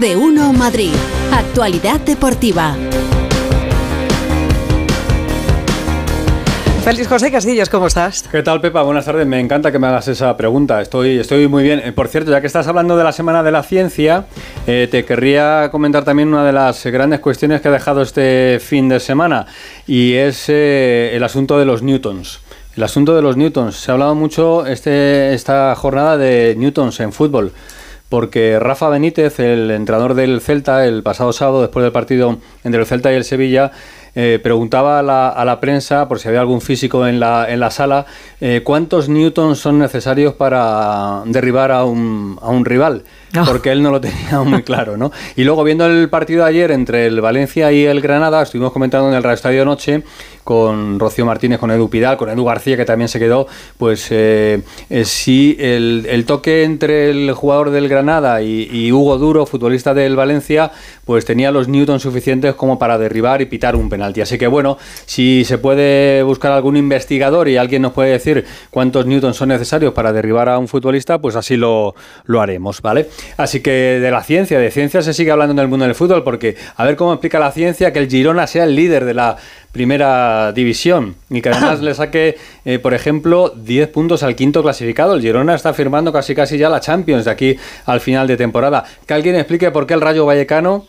de Uno Madrid. Actualidad deportiva. Félix José Castillos, ¿cómo estás? ¿Qué tal, Pepa? Buenas tardes. Me encanta que me hagas esa pregunta. Estoy, estoy muy bien. Eh, por cierto, ya que estás hablando de la Semana de la Ciencia, eh, te querría comentar también una de las grandes cuestiones que ha dejado este fin de semana y es eh, el asunto de los newtons. El asunto de los newtons. Se ha hablado mucho este, esta jornada de newtons en fútbol porque Rafa Benítez, el entrenador del Celta, el pasado sábado, después del partido entre el Celta y el Sevilla, eh, preguntaba a la, prensa, por si había algún físico en la, en la sala, eh, cuántos newtons son necesarios para derribar a un, a un rival. Porque él no lo tenía muy claro, ¿no? Y luego, viendo el partido de ayer entre el Valencia y el Granada, estuvimos comentando en el Radio Estadio Noche con Rocío Martínez, con Edu Pidal, con Edu García, que también se quedó, pues eh, eh, sí, el, toque entre el jugador del Granada y, y, Hugo Duro, futbolista del Valencia, pues tenía los newtons suficientes como para derribar y pitar un penalti. Así que bueno, si se puede buscar algún investigador y alguien nos puede decir cuántos newtons son necesarios para derribar a un futbolista, pues así lo, lo haremos, ¿vale? Así que de la ciencia, de ciencia se sigue hablando en el mundo del fútbol, porque a ver cómo explica la ciencia que el Girona sea el líder de la primera división y que además le saque, eh, por ejemplo, 10 puntos al quinto clasificado. El Girona está firmando casi casi ya la Champions de aquí al final de temporada. Que alguien explique por qué el Rayo Vallecano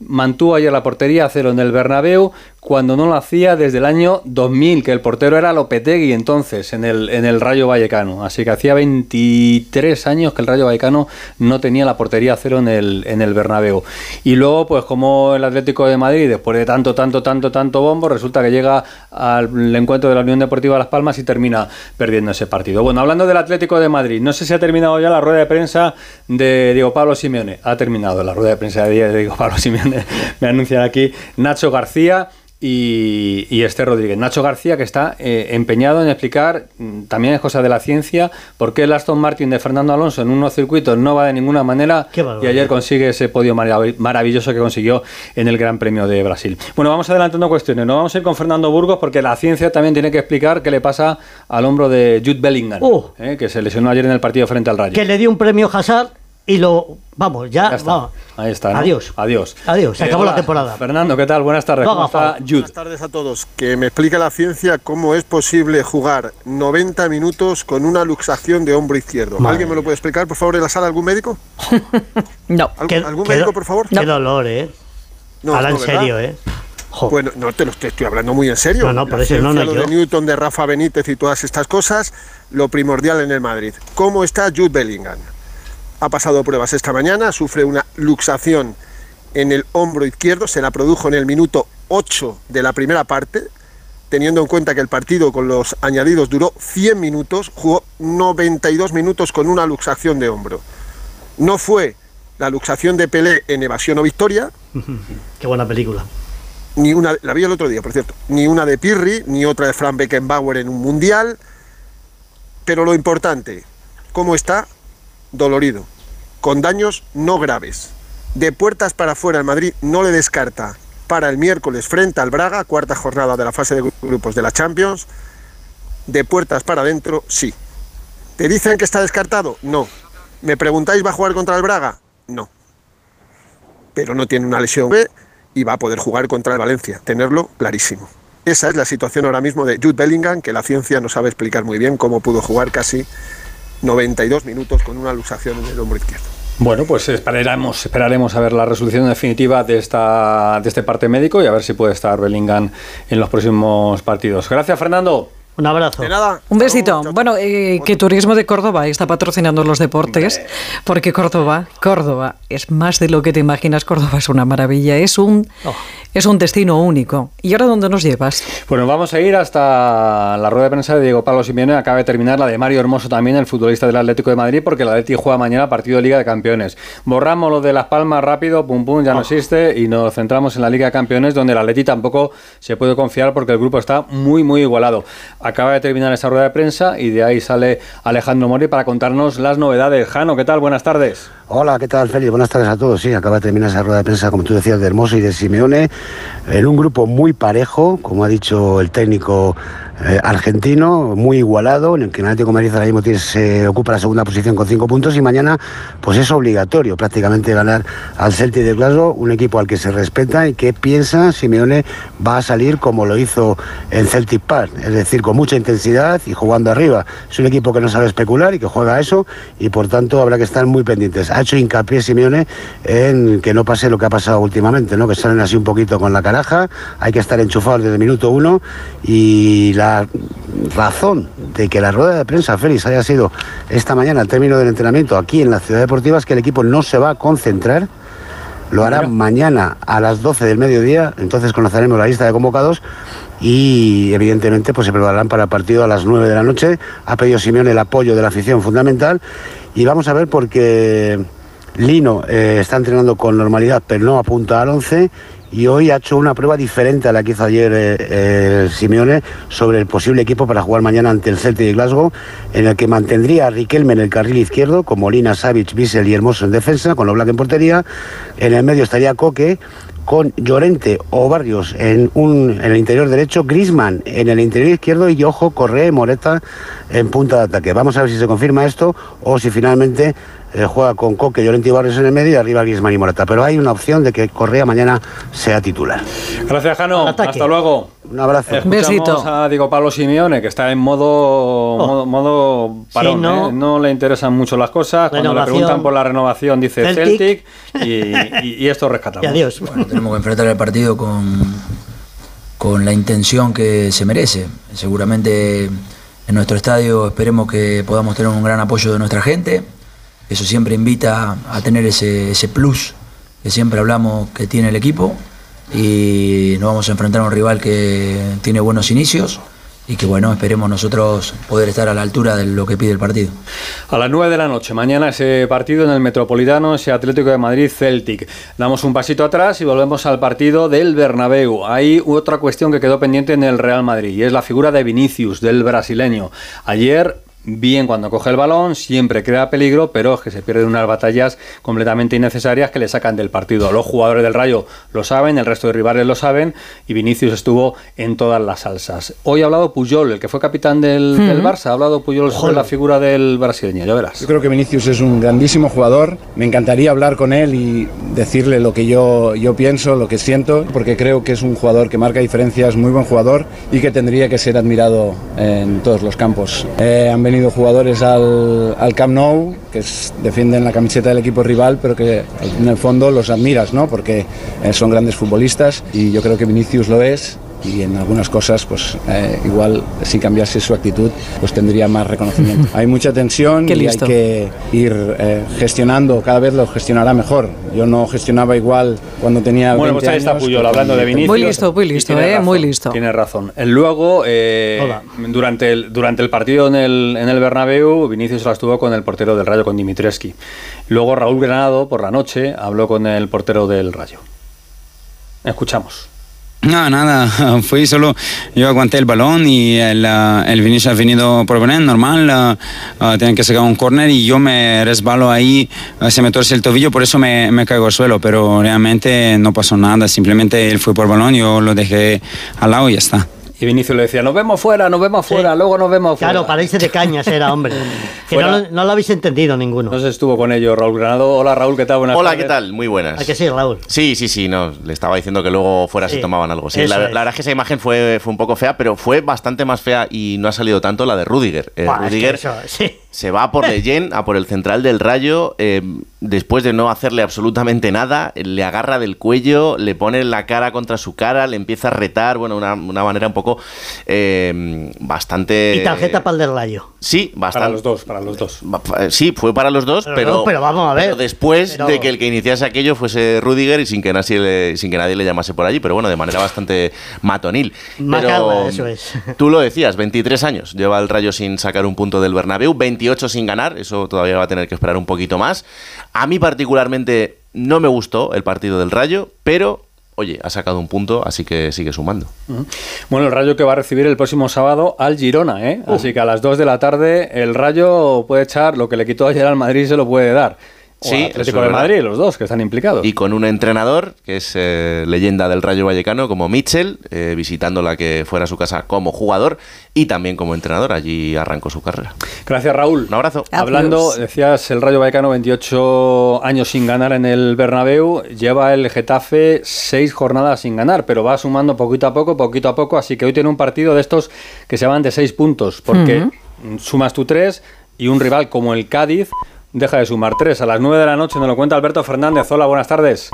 mantuvo ayer la portería a cero en el Bernabéu cuando no lo hacía desde el año 2000, que el portero era Lopetegui entonces en el, en el Rayo Vallecano. Así que hacía 23 años que el Rayo Vallecano no tenía la portería a cero en el, en el Bernabéu. Y luego, pues como el Atlético de Madrid, después de tanto, tanto, tanto, tanto bombo, resulta que llega al encuentro de la Unión Deportiva Las Palmas y termina perdiendo ese partido. Bueno, hablando del Atlético de Madrid, no sé si ha terminado ya la rueda de prensa de Diego Pablo Simeone. Ha terminado la rueda de prensa de Diego Pablo Simeone. Me anuncian aquí Nacho García y, y Esther Rodríguez. Nacho García, que está eh, empeñado en explicar, mm, también es cosa de la ciencia, por qué el Aston Martin de Fernando Alonso en unos circuitos no va de ninguna manera y ayer consigue ese podio marav maravilloso que consiguió en el Gran Premio de Brasil. Bueno, vamos adelantando cuestiones. No vamos a ir con Fernando Burgos porque la ciencia también tiene que explicar qué le pasa al hombro de Jude Bellingham, Uh. eh, que se lesionó ayer en el partido frente al Rayo. Que le dio un premio Hazard y lo. Vamos, ya. Ya está. vamos. Ahí está. ¿no? Adiós. Adiós. Adiós, se Eh, acabó hola, la temporada. Fernando, ¿qué tal? Buenas tardes. ¿Cómo está. Jude? Buenas tardes a todos. Que me explique la ciencia cómo es posible jugar 90 minutos con una luxación de hombro izquierdo. Madre ¿Alguien me lo puede explicar, por favor, en la sala? ¿Algún médico? No. ¿Algún, Qué- algún qué médico, por favor? Qué dolor, ¿eh? No, Ahora no, en serio, ¿eh? Jo. Bueno, no te lo estoy, estoy hablando muy en serio. No, no, por eso, no, no, lo yo- de Newton, de Rafa Benítez y todas estas cosas, lo primordial en el Madrid. ¿Cómo está Jude Bellingham? Ha pasado pruebas esta mañana, sufre una luxación en el hombro izquierdo, se la produjo en el minuto 8 de la primera parte, teniendo en cuenta que el partido con los añadidos duró 100 minutos, jugó 92 minutos con una luxación de hombro. No fue la luxación de Pelé en evasión o victoria, Qué buena película. ni una, la vi el otro día, por cierto, ni una de Pirri, ni otra de Frank Beckenbauer en un mundial, pero lo importante, ¿cómo está? Dolorido, con daños no graves. De puertas para afuera el Madrid no le descarta para el miércoles frente al Braga, cuarta jornada de la fase de grupos de la Champions. De puertas para adentro, sí. ¿Te dicen que está descartado? No. ¿Me preguntáis, va a jugar contra el Braga? No. Pero no tiene una lesión B y va a poder jugar contra el Valencia, tenerlo clarísimo. Esa es la situación ahora mismo de Jude Bellingham, que la ciencia no sabe explicar muy bien cómo pudo jugar casi 92 minutos con una luxación en el hombro izquierdo. Bueno, pues esperaremos, esperaremos a ver la resolución definitiva de esta de este parte médico y a ver si puede estar Bellingham en los próximos partidos. Gracias, Fernando. Un abrazo. De nada. Un besito. Chao. Bueno, eh, que Turismo de Córdoba está patrocinando los deportes, porque Córdoba, Córdoba es más de lo que te imaginas. Córdoba es una maravilla, es un, Oh. es un destino único. ¿Y ahora dónde nos llevas? Bueno, vamos a ir hasta la rueda de prensa de Diego Pablo Simeone. Acaba de terminar la de Mario Hermoso también, el futbolista del Atlético de Madrid, porque el Atlético juega mañana partido de Liga de Campeones. Borramos lo de Las Palmas rápido, pum pum, ya no existe, y nos centramos en la Liga de Campeones, donde el Atleti tampoco se puede confiar porque el grupo está muy, muy igualado. Acaba de terminar esa rueda de prensa y de ahí sale Alejandro Mori para contarnos las novedades. Jano, ¿qué tal? Buenas tardes. Hola, ¿qué tal, Félix? Buenas tardes a todos. Sí, acaba de terminar esa rueda de prensa, como tú decías, de Hermoso y de Simeone, en un grupo muy parejo, como ha dicho el técnico eh, argentino, muy igualado, en el que el Atlético ahora mismo se ocupa la segunda posición con cinco puntos y mañana pues es obligatorio prácticamente ganar al Celtic de Glasgow, un equipo al que se respeta y que piensa Simeone va a salir como lo hizo en Celtic Park, es decir, con mucha intensidad y jugando arriba. Es un equipo que no sabe especular y que juega eso y por tanto habrá que estar muy pendientes. Ha hecho hincapié Simeone en que no pase lo que ha pasado últimamente, ¿no? que salen así un poquito con la caraja, hay que estar enchufados desde el minuto uno y la razón de que la rueda de prensa, Félix, haya sido esta mañana al término del entrenamiento aquí en la ciudad deportiva es que el equipo no se va a concentrar lo hará mañana a las 12 del mediodía, entonces conoceremos la lista de convocados y evidentemente pues se prepararán para el partido a las 9 de la noche. Ha pedido Simeone el apoyo de la afición fundamental y vamos a ver porque Lino eh, está entrenando con normalidad pero no apunta al 11 y hoy ha hecho una prueba diferente a la que hizo ayer eh, eh, Simeone sobre el posible equipo para jugar mañana ante el Celtic de Glasgow, en el que mantendría a Riquelme en el carril izquierdo, con Molina, Savic, Bissell y Hermoso en defensa, con los Black en portería. En el medio estaría Coque, con Llorente o Barrios en, un, en el interior derecho, Grisman en el interior izquierdo y ojo, Correa y Moreta en punta de ataque. Vamos a ver si se confirma esto o si finalmente eh, juega con Coque, Llorente y Barrios en el medio y arriba Grisman y Moreta. Pero hay una opción de que Correa mañana sea titular. Gracias, Jano. Hasta luego. Un abrazo. Escuchamos Besito. a Diego Pablo Simeone, que está en modo, modo, modo parón. Sí, no. ¿eh? no le interesan mucho las cosas. Cuando le preguntan por la renovación, dice Celtic, Celtic. y, y- y esto Y rescatamos. adiós. Bueno, tenemos que enfrentar el partido con, con la intención que se merece. Seguramente en nuestro estadio esperemos que podamos tener un gran apoyo de nuestra gente. Eso siempre invita a tener ese, ese plus que siempre hablamos que tiene el equipo. Y nos vamos a enfrentar a un rival que tiene buenos inicios y que bueno, esperemos nosotros poder estar a la altura de lo que pide el partido. A las 9 de la noche, mañana ese partido en el Metropolitano, ese Atlético de Madrid Celtic. Damos un pasito atrás y volvemos al partido del Bernabéu. Hay otra cuestión que quedó pendiente en el Real Madrid y es la figura de Vinicius, del brasileño. Ayer bien cuando coge el balón, siempre crea peligro, pero es que se pierden unas batallas completamente innecesarias que le sacan del partido. Los jugadores del Rayo lo saben, el resto de rivales lo saben y Vinicius estuvo en todas las salsas. Hoy ha hablado Puyol, el que fue capitán del, del Barça, ha hablado Puyol sobre la figura del brasileño, ya verás. Yo creo que Vinicius es un grandísimo jugador. Me encantaría hablar con él y decirle lo que yo, yo pienso, lo que siento, porque creo que es un jugador que marca diferencias, muy buen jugador y que tendría que ser admirado en todos los campos. Eh, han venido jugadores al, al Camp Nou que es- defienden la camiseta del equipo rival, pero que en el fondo los admiras, ¿no? Porque eh, son grandes futbolistas y yo creo que Vinicius lo es y en algunas cosas, pues eh, igual si cambiase su actitud, pues tendría más reconocimiento. Hay mucha tensión y hay que ir eh, gestionando, cada vez lo gestionará mejor. Yo no gestionaba igual cuando tenía Bueno, 20 pues ahí está años Puyol que hablando de Vinicius. Muy listo, muy listo, tiene eh, razón, muy listo. Tiene razón. Eh, Luego, eh, durante, el, durante el partido en el, en el Bernabéu, Vinicius la estuvo con el portero del Rayo, con Dimitreski. Luego Raúl Granado, por la noche, habló con el portero del Rayo. Escuchamos. No, nada, fui solo, yo aguanté el balón y el, ah, el Vinicius ha venido por venir, normal, ah, ah, tienen que sacar un córner y yo me resbalo ahí, ah, se me torce el tobillo, por eso me, me caigo al suelo, pero realmente no pasó nada, simplemente él fue por balón, yo lo dejé al lado y ya está. Y Vinicius le decía, nos vemos fuera, nos vemos fuera, luego nos vemos fuera. Claro, para irse de cañas era, hombre. Que no, lo- no lo habéis entendido ninguno. Entonces estuvo con ellos Raúl Granado. Hola Raúl, ¿qué tal? Buenas Hola, tardes. ¿qué tal? Muy buenas. ¿A que sí, Raúl? Sí, sí, sí, no, le estaba diciendo que luego fuera Sí, se tomaban algo. Sí, la, es. la verdad es que esa imagen fue, fue un poco fea, pero fue bastante más fea y no ha salido tanto la de Rudiger. Eh, Buah, es que Rudiger eso, sí. Se va por Leyen, a por el central del Rayo, eh, después de no hacerle absolutamente nada, eh, le agarra del cuello, le pone la cara contra su cara, le empieza a retar, bueno, una, una manera un poco eh, bastante... Y tarjeta para el del Rayo. Sí, bastante... Para los dos, para los dos. Sí, fue para los dos, Pero pero, no, pero vamos a ver. pero después Pero- de que el que iniciase aquello fuese Rudiger y sin que, nadie le, sin que nadie le llamase por allí, pero bueno, de manera bastante matonil. Macarra, Pero, eso es. Tú lo decías, 23 años lleva el Rayo sin sacar un punto del Bernabéu, 28 sin ganar, eso todavía va a tener que esperar un poquito más. A mí particularmente no me gustó el partido del Rayo, pero oye, ha sacado un punto, así que sigue sumando. Bueno, el Rayo que va a recibir el próximo sábado al Girona, ¿eh? Así que a las 2 de la tarde el Rayo puede echar lo que le quitó ayer al Madrid se lo puede dar. O Sí, Atlético de. Madrid, los dos que están implicados. Y con un entrenador que es eh, leyenda del Rayo Vallecano como Mitchell, eh, visitando la que fuera su casa como jugador y también como entrenador. Allí arrancó su carrera. Gracias, Raúl. Un abrazo. Hablando, decías, el Rayo Vallecano 28 años sin ganar en el Bernabéu, lleva el Getafe seis jornadas sin ganar, pero va sumando poquito a poco, poquito a poco, así que hoy tiene un partido de estos que se van de seis puntos, porque sumas tú tres y un rival como el Cádiz deja de sumar tres. A las nueve de la noche nos lo cuenta Alberto Fernández. Hola, buenas tardes.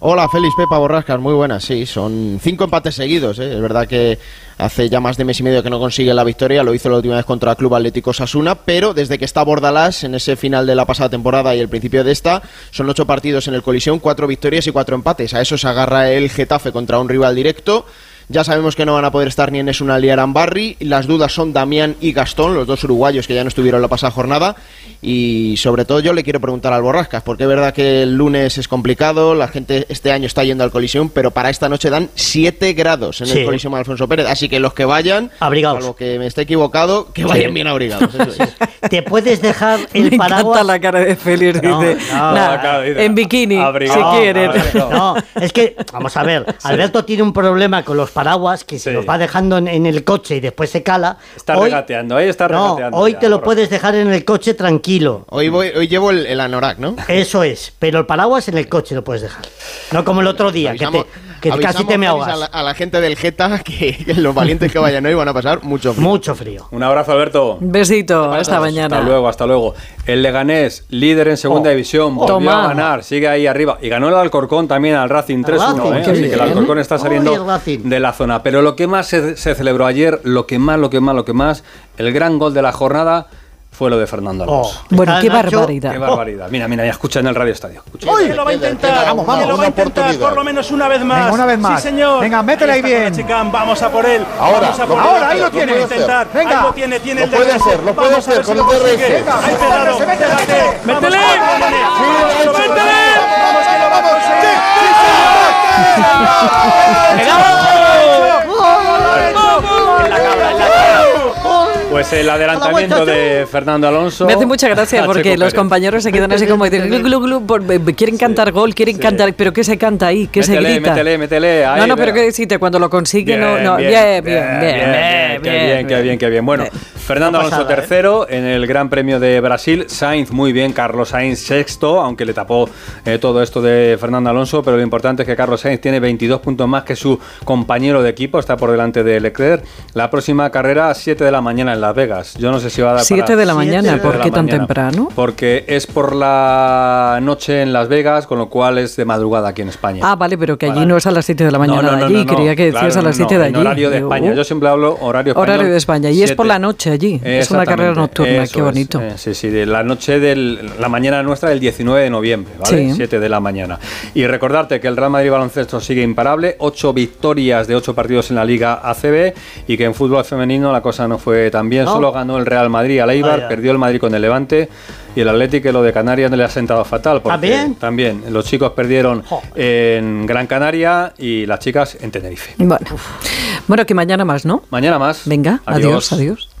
Hola, Félix Pepa Borrascas, muy buenas. Sí, son cinco empates seguidos. ¿eh? Es verdad que hace ya más de mes y medio que no consigue la victoria. Lo hizo la última vez contra el Club Atlético Sasuna, pero desde que está Bordalás en ese final de la pasada temporada y el principio de esta, son ocho partidos en el colisión, cuatro victorias y cuatro empates. A eso se agarra el Getafe contra un rival directo. Ya sabemos que no van a poder estar ni en Esuna ni Arambarri. Las dudas son Damián y Gastón, los dos uruguayos que ya no estuvieron la pasada jornada. Y sobre todo yo le quiero preguntar al Borrascas, porque es verdad que el lunes es complicado, la gente este año está yendo al colisión, pero para esta noche dan 7 grados en Sí. el colisión Alfonso Pérez. Así que los que vayan, Abrigados. salvo que me esté equivocado, que vayan bien abrigados. eso es. Te puedes dejar el Me paraguas. encanta la cara de Félix. No, dice, no, "Nah, claro, dice, en bikini, abrigado". si quieren. No, es que, vamos a ver, Alberto tiene un problema con los paraguas que se Sí. los va dejando en, en el coche y después se cala. Está Hoy- regateando, ahí está No, regateando. hoy ya, te lo puedes dejar en el coche tranquilo. Hoy, voy, hoy llevo el, el anorak, ¿no? Eso es, pero el paraguas en el coche lo puedes dejar. No como el otro día, que, te- que casi te me ahogas. A la, a la gente del Geta que, que los valientes que vayan hoy van a pasar mucho frío. Mucho frío. Un abrazo, Alberto. Un besito, hasta mañana. Hasta luego, hasta luego. El Leganés, líder en segunda Oh, división, volvió Toma. a ganar, sigue ahí arriba. Y ganó el Alcorcón también al Racing 3-1. Racing, ¿eh? Así que el. Alcorcón está saliendo de la zona. Pero lo que más se, se celebró ayer, lo que más, lo que más, lo que más, el gran gol de la jornada fue lo de Fernando Alonso. Oh, Bueno, qué Nacho. barbaridad. Qué barbaridad. Mira, mira, ya escucha en el radio estadio. Escucha. Que lo va a intentar, Vamos, vamos, que lo va a una intentar por lo menos una vez más. Venga, una vez más. Sí, señor. Venga, métele ahí bien. Chicán, vamos a por él. Ahora, vamos a lo por puede él. ahí lo Lo tiene. puede intentar. Venga. Ahí lo tiene, tiene Lo el puede DRS. hacer, lo puede hacer con lo el DRS. Ahí pegado, métele, métele. Métele. vamos, vamos, Sí, vamos, lo ha hecho. métele. Vamos, que lo va a conseguir. Sí, Pues el adelantamiento de Fernando Alonso. Me hace mucha gracia porque los compañeros se quedan así como dicen, glu, glu, glu, por- quieren cantar gol, quieren cantar, pero ¿qué se canta ahí? ¿Qué se grita? métele, métele. no, no, pero. ¿qué decirte? Cuando lo consigue, no, no, bien, bien, bien, bien, qué bien, qué bien, qué bien. Bueno, Fernando Alonso pasada, ¿eh? tercero en el Gran Premio de Brasil, Sainz muy bien, Carlos Sainz sexto, aunque le tapó eh, todo esto de Fernando Alonso, pero lo importante es que Carlos Sainz tiene 22 puntos más que su compañero de equipo, está por delante de Leclerc. La próxima carrera 7 de la mañana en Las Vegas. Yo no sé si va a dar Siete para- de la mañana, de ¿por qué tan mañana. temprano? Porque es por la noche en Las Vegas, con lo cual es de madrugada aquí en España. Ah, vale, pero que allí Para- no es a las 7 de la mañana No, no, de no, allí, no, no. creía que decías Claro, a las no, 7 de en allí. horario de España. uh, Yo siempre hablo horario español. Horario de España, y es por la noche allí. Es una carrera nocturna, qué es. bonito. Eh, sí, sí, de la noche de la mañana nuestra del 19 de noviembre, ¿vale? Sí. 7 de la mañana. Y recordarte que el Real Madrid baloncesto sigue imparable, 8 victorias de 8 partidos en la Liga ACB y que en fútbol femenino la cosa no fue tan bien, ¿No? solo ganó el Real Madrid al Eibar, perdió el Madrid con el Levante y el Atlético lo de Canarias no le ha sentado fatal. Porque ¿También? También. Los chicos perdieron en Gran Canaria y las chicas en Tenerife. Bueno. bueno, que mañana más, ¿no? Mañana más. Venga, adiós, adiós.